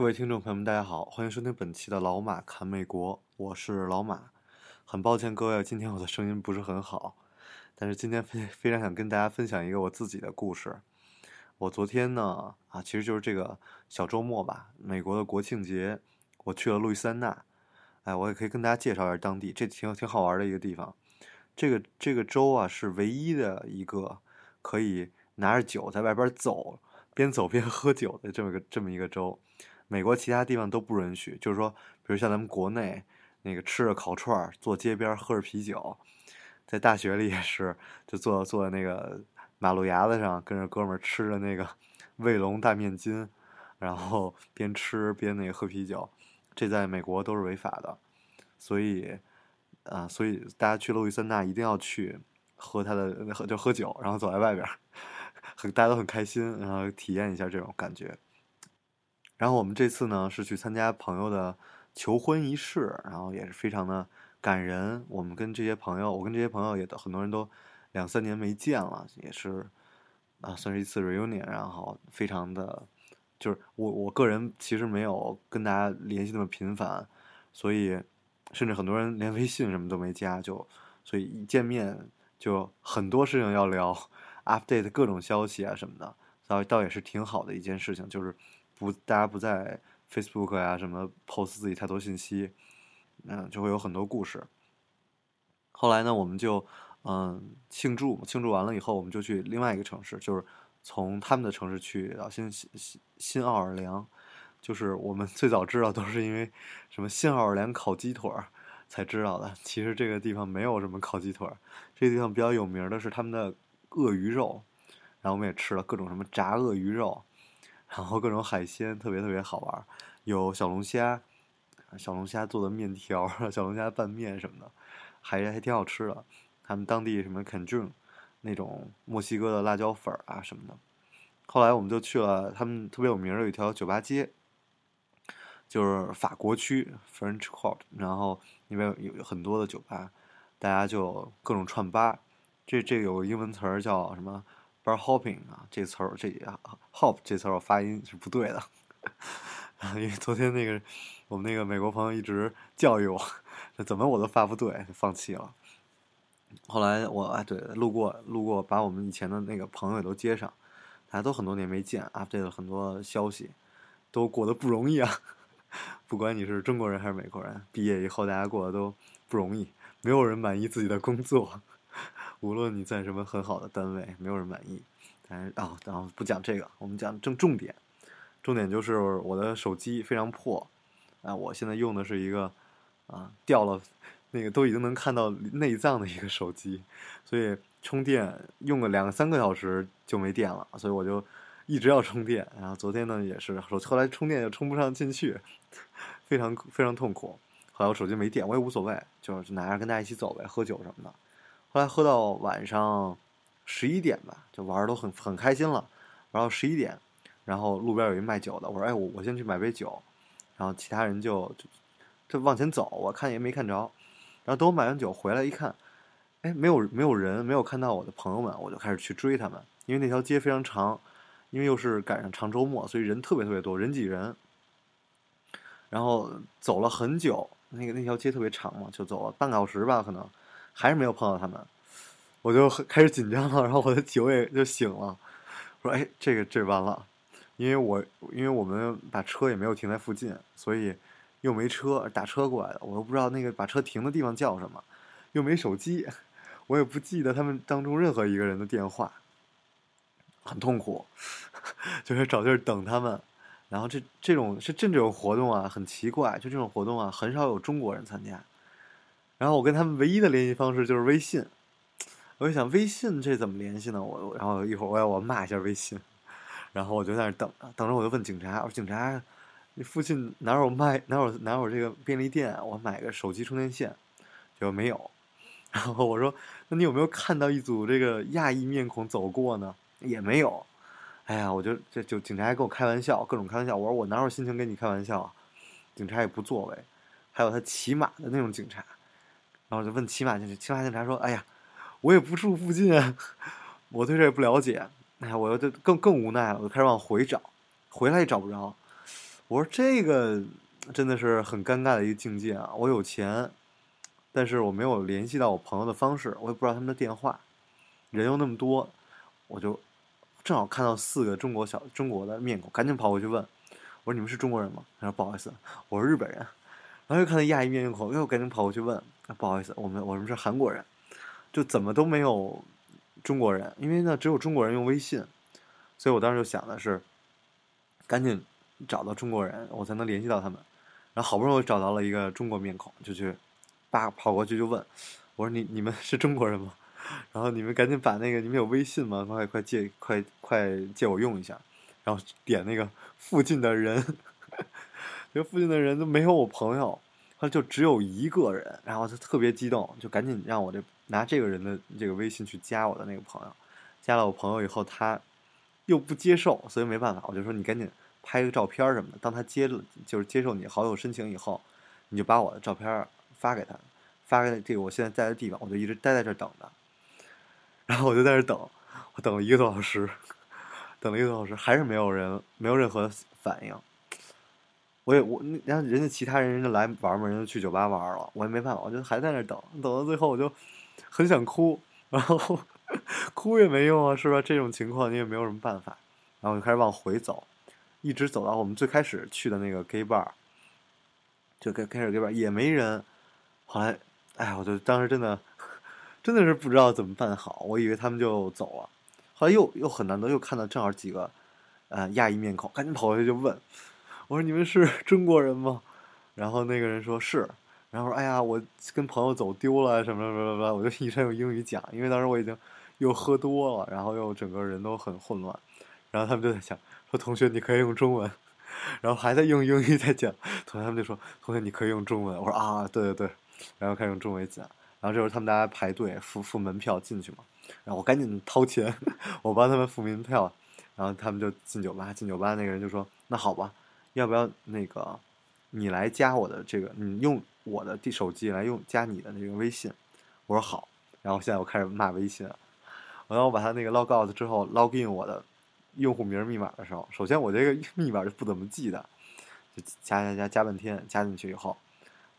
各位听众朋友们，大家好，欢迎收听本期的老马侃美国，我是老马。很抱歉各位，今天我的声音不是很好，但是今天非非常想跟大家分享一个我自己的故事。我昨天呢，啊，其实就是这个小周末吧，美国的国庆节，我去了路易斯安那。哎，我也可以跟大家介绍一下当地，这挺挺好玩的一个地方。这个这个州啊，是唯一的一个可以拿着酒在外边走，边走边喝酒的这么个这么一个州。美国其他地方都不允许，就是说，比如像咱们国内那个吃着烤串儿，坐街边喝着啤酒，在大学里也是，就坐坐在那个马路牙子上，跟着哥们儿吃着那个 卫龙大面筋，然后 边吃边那个喝啤酒，这在美国都是违法的，所以啊，所以大家去路易斯安那一定要去喝他的喝就喝酒，然后走在外边儿，很大家都很开心，然后体验一下这种感觉。然后我们这次呢是去参加朋友的求婚仪式，然后也是非常的感人。我们跟这些朋友，我跟这些朋友也都很多人都两三年没见了，也是啊，算是一次 reunion。然后非常的，就是我我个人其实没有跟大家联系那么频繁，所以甚至很多人连微信什么都没加，就所以一见面就很多事情要聊，update 各种消息啊什么的，倒倒也是挺好的一件事情，就是。不，大家不在 Facebook 呀什么 post 自己太多信息，嗯，就会有很多故事。后来呢，我们就嗯庆祝，庆祝完了以后，我们就去另外一个城市，就是从他们的城市去到新新新奥尔良。就是我们最早知道都是因为什么新奥尔良烤鸡腿儿才知道的。其实这个地方没有什么烤鸡腿儿，这个地方比较有名的是他们的鳄鱼肉，然后我们也吃了各种什么炸鳄鱼肉。然后各种海鲜特别特别好玩，有小龙虾，小龙虾做的面条，小龙虾拌面什么的，还还挺好吃的。他们当地什么肯俊，那种墨西哥的辣椒粉啊什么的。后来我们就去了他们特别有名的有一条酒吧街，就是法国区 French Court，然后那边有很多的酒吧，大家就各种串吧。这这有个英文词儿叫什么？bar hopping 啊，这词儿这 hop 这词儿我发音是不对的，因为昨天那个我们那个美国朋友一直教育我，怎么我都发不对，放弃了。后来我哎对，路过路过，把我们以前的那个朋友也都接上，大家都很多年没见，update 了很多消息，都过得不容易啊。不管你是中国人还是美国人，毕业以后大家过得都不容易，没有人满意自己的工作。无论你在什么很好的单位，没有人满意。但是啊，然后不讲这个，我们讲正重点。重点就是我的手机非常破，啊，我现在用的是一个啊掉了，那个都已经能看到内脏的一个手机，所以充电用个两三个小时就没电了，所以我就一直要充电。然后昨天呢也是，后来充电又充不上进去，非常非常痛苦。后来我手机没电，我也无所谓，就是拿着跟大家一起走呗，喝酒什么的。后来喝到晚上十一点吧，就玩儿都很很开心了。玩到十一点，然后路边有一卖酒的，我说：“哎，我我先去买杯酒。”然后其他人就就就往前走，我看也没看着。然后等我买完酒回来一看，哎，没有没有人，没有看到我的朋友们，我就开始去追他们。因为那条街非常长，因为又是赶上长周末，所以人特别特别多，人挤人。然后走了很久，那个那条街特别长嘛，就走了半个小时吧，可能。还是没有碰到他们，我就开始紧张了，然后我的酒也就醒了。我说：“哎，这个这完了，因为我因为我们把车也没有停在附近，所以又没车打车过来的，我又不知道那个把车停的地方叫什么，又没手机，我也不记得他们当中任何一个人的电话，很痛苦，就是找地儿等他们。然后这这种是这这种活动啊，很奇怪，就这种活动啊，很少有中国人参加。”然后我跟他们唯一的联系方式就是微信，我就想微信这怎么联系呢？我然后一会儿我要我骂一下微信，然后我就在那等着等着，我就问警察，我说警察，你附近哪有卖哪有哪有这个便利店？我买个手机充电线，就没有。然后我说，那你有没有看到一组这个亚裔面孔走过呢？也没有。哎呀，我就这就警察还跟我开玩笑，各种开玩笑。我说我哪有心情跟你开玩笑啊？警察也不作为，还有他骑马的那种警察。然后就问骑马警察，骑马警察说：“哎呀，我也不住附近啊，我对这也不了解。哎呀，我就更更无奈了，我就开始往回找，回来也找不着。我说这个真的是很尴尬的一个境界啊！我有钱，但是我没有联系到我朋友的方式，我也不知道他们的电话，人又那么多，我就正好看到四个中国小中国的面孔，赶紧跑过去问，我说你们是中国人吗？他说不好意思，我是日本人。然后又看到亚裔面孔，又赶紧跑过去问。不好意思，我们我们是韩国人，就怎么都没有中国人，因为呢只有中国人用微信，所以我当时就想的是，赶紧找到中国人，我才能联系到他们。然后好不容易找到了一个中国面孔，就去叭跑过去就问，我说你你们是中国人吗？然后你们赶紧把那个你们有微信吗？快快借快快借我用一下。然后点那个附近的人，这附近的人都没有我朋友。他就只有一个人，然后他特别激动，就赶紧让我这拿这个人的这个微信去加我的那个朋友。加了我朋友以后，他又不接受，所以没办法，我就说你赶紧拍个照片什么的。当他接了，就是接受你好友申请以后，你就把我的照片发给他，发给这个我现在在的地方，我就一直待在这等着。然后我就在这等，我等了一个多小时，等了一个多小时，还是没有人，没有任何反应。我也我，然后人家其他人人家来玩嘛，人家去酒吧玩了，我也没办法，我就还在那等，等到最后我就很想哭，然后 哭也没用啊，是吧？这种情况你也没有什么办法，然后我就开始往回走，一直走到我们最开始去的那个 gay bar，就开开始 gay bar 也没人，后来，哎，我就当时真的真的是不知道怎么办好，我以为他们就走了，后来又又很难得又看到正好几个呃亚裔面孔，赶紧跑过去就问。我说你们是 中国人吗？然后那个人说是，然后说哎呀，我跟朋友走丢了什么什么什么，我就一直用英语讲，因为当时我已经又喝多了，然后又整个人都很混乱，然后他们就在讲说同学你可以用中文，然后还在用英语在讲，同学他们就说同学你可以用中文，我说啊对对对，然后开始用中文讲，然后这时候他们大家排队付付门票进去嘛，然后我赶紧掏钱，我帮他们付门票，然后他们就进酒吧，进酒吧那个人就说那好吧。要不要那个，你来加我的这个，你用我的地手机来用加你的那个微信？我说好。然后现在我开始骂微信。然后我把他那个 log out 之后，log in 我的用户名密码的时候，首先我这个 密码就不怎么记的，就加加加加半天，加进去以后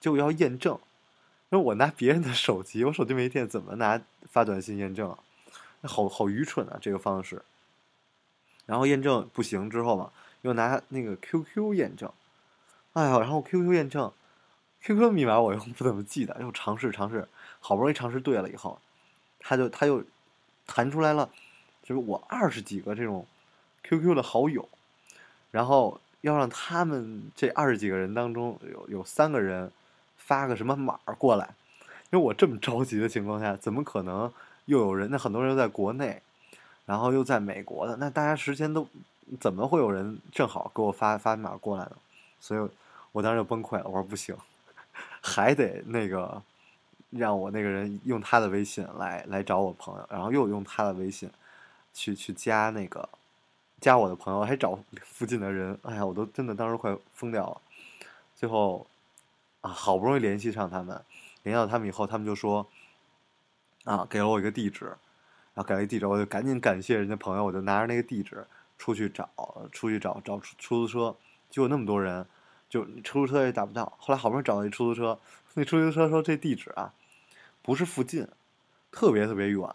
就要验证。那我拿别人的手机，我手机没电，怎么拿发短信验证？那好好愚蠢啊，这个方式。然后验证不行之后嘛。又拿那个 QQ 验证，哎呀，然后 QQ 验证，QQ 密码我又不怎么记得，又尝试尝试，好不容易尝试对了以后，他就他又弹出来了，就是我二十几个这种 QQ 的好友，然后要让他们这二十几个人当中有有三个人发个什么码过来，因为我这么着急的情况下，怎么可能又有人？那很多人又在国内，然后又在美国的，那大家时间都。怎么会有人正好给我发发密码过来呢？所以我当时就崩溃了。我说不行，还得那个让我那个人用他的微信来来找我朋友，然后又用他的微信去去加那个加我的朋友，还找附近的人。哎呀，我都真的当时快疯掉了。最后啊，好不容易联系上他们，联系到他们以后，他们就说啊，给了我一个地址，然后给了一地址，我就赶紧感谢人家朋友，我就拿着那个地址。出去找，出去找找出出租车，结果那么多人，就出租车也打不到。后来好不容易找到一出租车，那出租车说这地址啊，不是附近，特别特别远。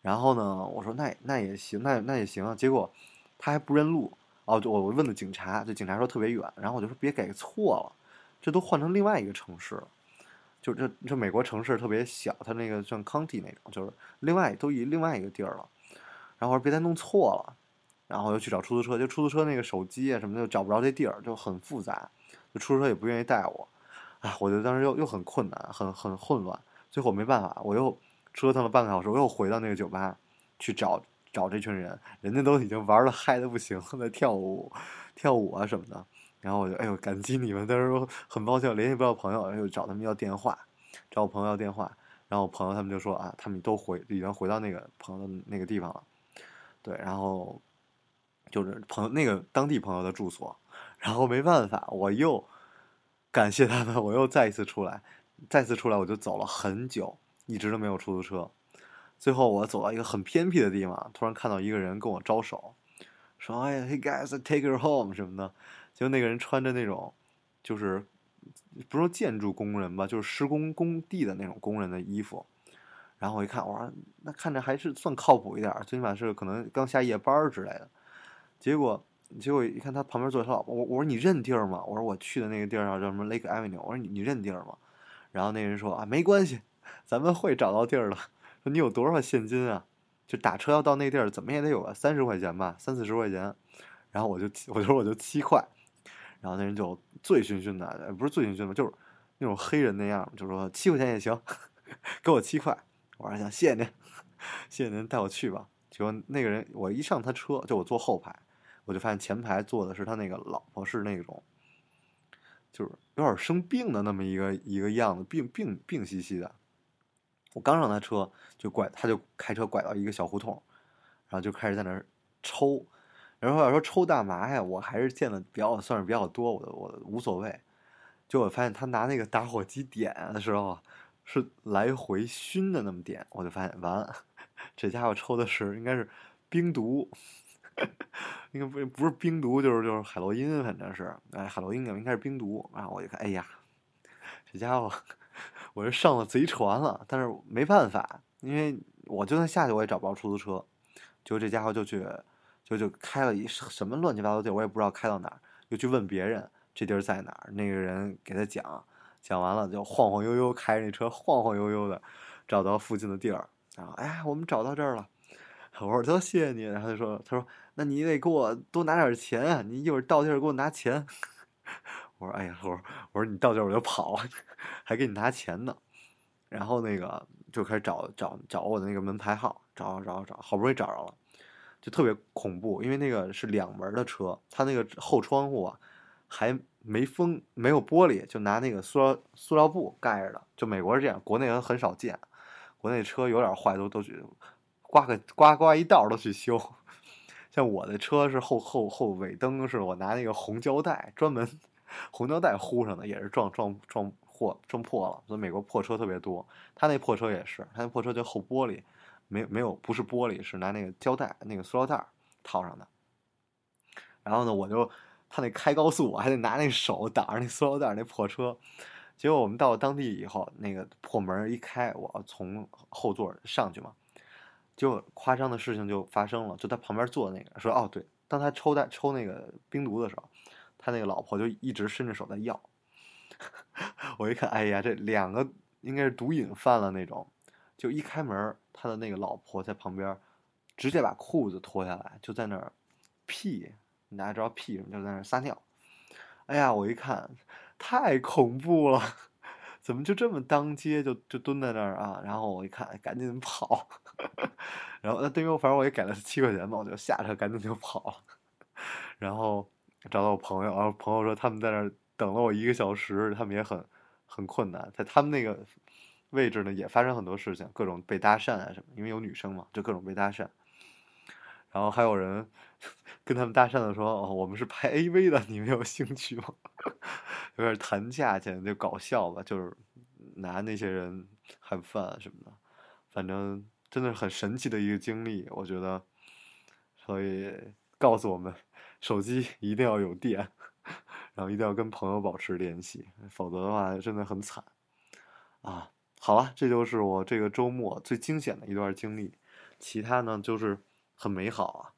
然后呢，我说那那也行，那那也行。结果他还不认路。哦，我我问的警察，这警察说特别远。然后我就说别给错了，这都换成另外一个城市了。就这这美国城市特别小，它那个像 county 那种，就是另外都一另外一个地儿了。然后我说别再弄错了。然后又去找出租车，就出租车那个手机啊什么的找不着这地儿，就很复杂。就出租车也不愿意带我，啊，我就当时又又很困难，很很混乱。最后没办法，我又折腾了半个小时，我又回到那个酒吧去找找这群人，人家都已经玩的嗨的不行，在跳舞、跳舞啊什么的。然后我就哎呦感激你们，但是说很抱歉联系不到朋友，又找他们要电话，找我朋友要电话，然后我朋友他们就说啊，他们都回已经回到那个朋友那个地方了，对，然后就是朋友那个当地朋友的住所，然后没办法，我又感谢他们，我又再一次出来，再次出来我就走了很久，一直都没有出租车。最后我走到一个很偏僻的地方，突然看到一个人跟我招手，说：“哎呀，Hey guys，take her home 什么的。”结果那个人穿着那种，就是不说建筑工人吧，就是施工工地的那种工人的衣服。然后我一看，我说那看着还是算靠谱一点，最起码是可能刚下夜班之类的。结果结果一看他旁边坐他老婆，我我说你认地儿吗？我说我去的那个地儿叫什么 Lake Avenue，我说你你认地儿吗？然后那人说啊没关系，咱们会找到地儿的。说你有多少现金啊？就打车要到那地儿，怎么也得有个三十块钱吧，三四十块钱。然后我就我就说我就七块，然后那人就醉醺醺的，不是醉醺醺的，就是那种黑人那样，就说七块钱也行，给我七块。我说行，谢谢您，谢谢您带我去吧。结果那个人我一上他车，就我坐后排，我就发现前排坐的是他那个老婆，是那种就是有点生病的那么一个一个样子，病病病兮兮的。我刚上他车，就拐，他就开车拐到一个小胡同，然后就开始在那儿抽。然后要说抽大麻呀，我还是见的比较算是比较多，我我无所谓。就我发现他拿那个打火机点的时候，是来回熏的那么点，我就发现完了，这家伙抽的是应该是冰毒，应该不不是冰毒，就是就是海洛因，反正是哎海洛因应该是冰毒。然后我一看，哎呀，这家伙。我是上了贼船了，但是没办法，因为我就算下去我也找不着出租车，就这家伙就去，就就开了一什么乱七八糟地儿，我也不知道开到哪儿，又去问别人这地儿在哪儿，那个人给他讲，讲完了就晃晃悠悠开着那车晃晃悠悠的找到附近的地儿，然后哎我们找到这儿了，我说得谢谢你，然后他说他说那你得给我多拿点钱啊，你一会儿到地儿给我拿钱。我说：“哎呀，我说我说你到地儿我就跑，还给你拿钱呢。”然后那个就开始找找找我的那个门牌号，找找找，好不容易找着了，就特别恐怖，因为那个是两门的车，它那个后窗户啊还没封，没有玻璃，就拿那个塑料塑料布盖着的。就美国是这样，国内人很少见，国内车有点坏都都去刮个刮刮一道都去修。像我的车是后后后尾灯是我拿那个红胶带专门。红胶带糊上的也是撞撞撞破撞破了，所以美国破车特别多。他那破车也是，他那破车就后玻璃没没有不是玻璃，是拿那个胶带那个塑料袋套上的。然后呢，我就他那开高速，我还得拿那手挡着那塑料袋那破车。结果我们到了当地以后，那个破门一开，我从后座上去嘛，就夸张的事情就发生了。就他旁边坐的那个说：“哦，对，当他抽带抽那个冰毒的时候。”他那个老婆就一直伸着手在要，我一看，哎呀，这两个应该是毒瘾犯了那种，就一开门，他的那个老婆在旁边，直接把裤子脱下来，就在那儿屁，大家知道屁什么，就在那儿撒尿。哎呀，我一看，太恐怖了，怎么就这么当街就就蹲在那儿啊？然后我一看，赶紧跑，然后那对面反正我也给了七块钱嘛，我就下车赶紧就跑了，然后。找到我朋友，然后朋友说他们在那儿等了我一个小时，他们也很很困难，在他们那个位置呢，也发生很多事情，各种被搭讪啊什么，因为有女生嘛，就各种被搭讪。然后还有人跟他们搭讪的说：“哦，我们是拍 AV 的，你们有兴趣吗？”有点谈价钱，就搞笑吧，就是拿那些人喊饭什么的，反正真的是很神奇的一个经历，我觉得，所以告诉我们。手机一定要有电，然后一定要跟朋友保持联系，否则的话真的很惨啊！好了，这就是我这个周末最惊险的一段经历，其他呢就是很美好啊，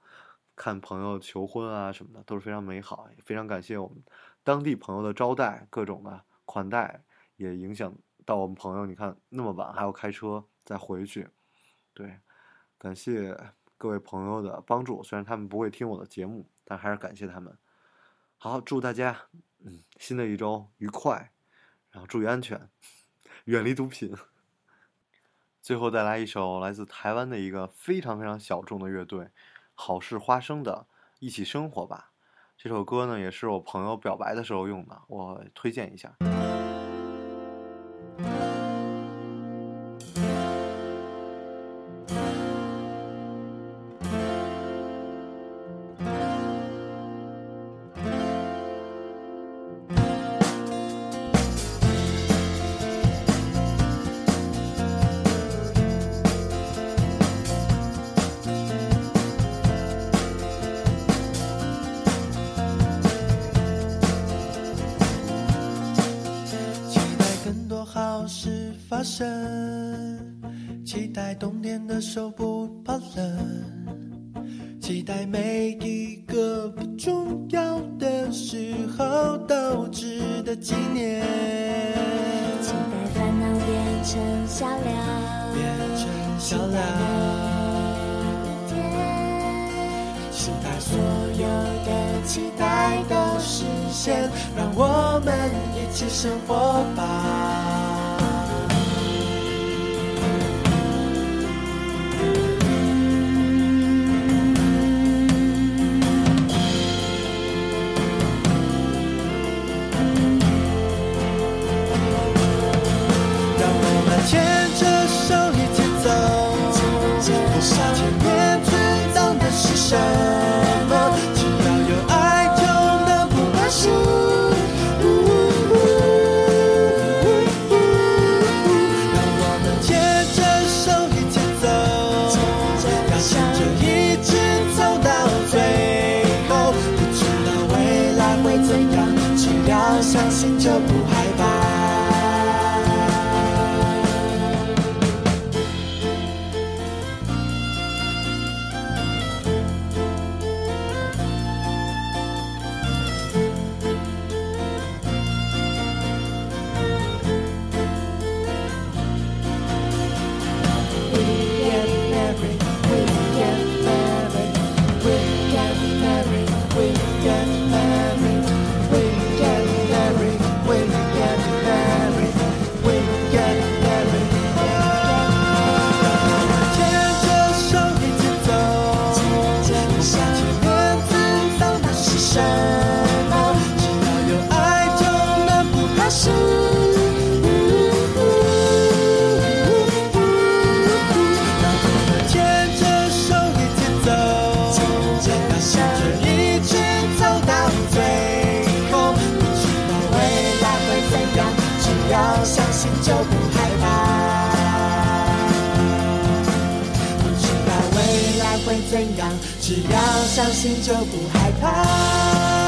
看朋友求婚啊什么的都是非常美好，也非常感谢我们当地朋友的招待，各种的款待，也影响到我们朋友。你看那么晚还要开车再回去，对，感谢各位朋友的帮助，虽然他们不会听我的节目。但还是感谢他们。好，祝大家嗯，新的一周愉快，然后注意安全，远离毒品。最后再来一首来自台湾的一个非常非常小众的乐队好事花生的一起生活吧。这首歌呢也是我朋友表白的时候用的我推荐一下。冬的手不怕冷期待每一个不重要的时候都值得纪念。期待烦恼变成笑料变成笑料每一天把所有的期待都实现让我们一起生活吧。saturday 只要相信就不害怕。